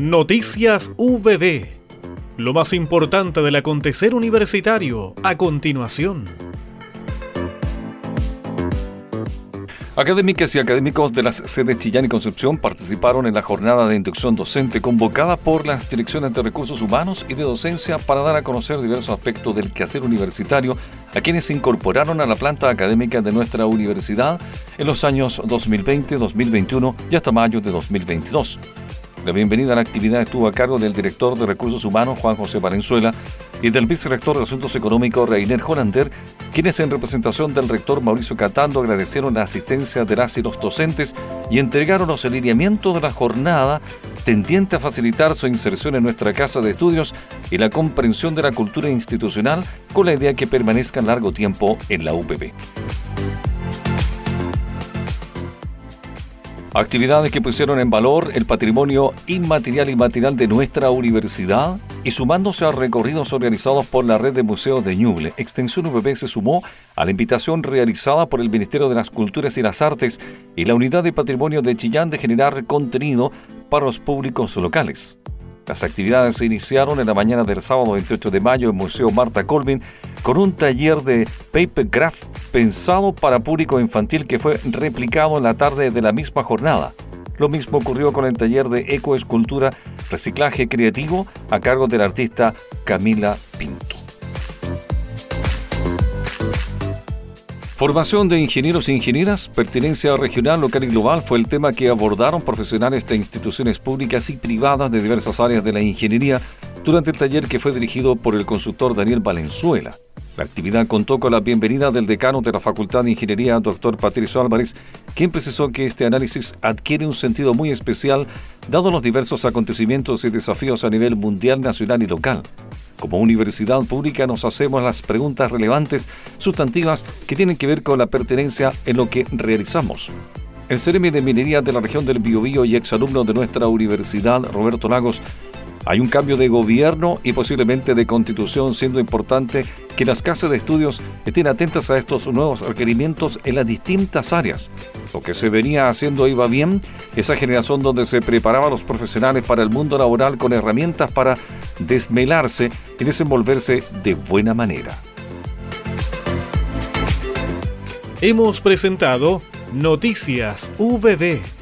Noticias VB. Lo más importante del acontecer universitario a continuación. Académicas y académicos de las sedes Chillán y Concepción participaron en la jornada de inducción docente convocada por las direcciones de recursos humanos y de docencia para dar a conocer diversos aspectos del quehacer universitario a quienes se incorporaron a la planta académica de nuestra universidad en los años 2020, 2021 y hasta mayo de 2022. La bienvenida a la actividad estuvo a cargo del director de Recursos Humanos, Juan José Valenzuela, y del vicerrector de Asuntos Económicos, Reiner Hollander, quienes en representación del rector Mauricio Catando agradecieron la asistencia de las y los docentes y entregaron los alineamientos de la jornada tendiente a facilitar su inserción en nuestra casa de estudios y la comprensión de la cultura institucional con la idea que permanezcan largo tiempo en la UPB. Actividades que pusieron en valor el patrimonio inmaterial y material de nuestra universidad y sumándose a recorridos organizados por la red de museos de Ñuble, Extensión UPB se sumó a la invitación realizada por el Ministerio de las Culturas y las Artes y la Unidad de Patrimonio de Chillán de generar contenido para los públicos locales. Las actividades se iniciaron en la mañana del sábado 28 de mayo en el Museo Marta Colvin con un taller de paper craft pensado para público infantil que fue replicado en la tarde de la misma jornada. Lo mismo ocurrió con el taller de ecoescultura reciclaje creativo a cargo del artista Camila Pinto. Formación de ingenieros e ingenieras, pertenencia regional, local y global fue el tema que abordaron profesionales de instituciones públicas y privadas de diversas áreas de la ingeniería durante el taller que fue dirigido por el consultor Daniel Valenzuela. La actividad contó con la bienvenida del decano de la Facultad de Ingeniería, doctor Patricio Álvarez, quien precisó que este análisis adquiere un sentido muy especial dado los diversos acontecimientos y desafíos a nivel mundial, nacional y local. Como universidad pública nos hacemos las preguntas relevantes, sustantivas, que tienen que ver con la pertenencia en lo que realizamos. El Ceremi de Minería de la región del Biobío y exalumno de nuestra universidad, Roberto Lagos, hay un cambio de gobierno y posiblemente de constitución, siendo importante que las casas de estudios estén atentas a estos nuevos requerimientos en las distintas áreas. Lo que se venía haciendo iba bien, esa generación donde se preparaban los profesionales para el mundo laboral con herramientas para desmelarse y desenvolverse de buena manera. Hemos presentado Noticias VB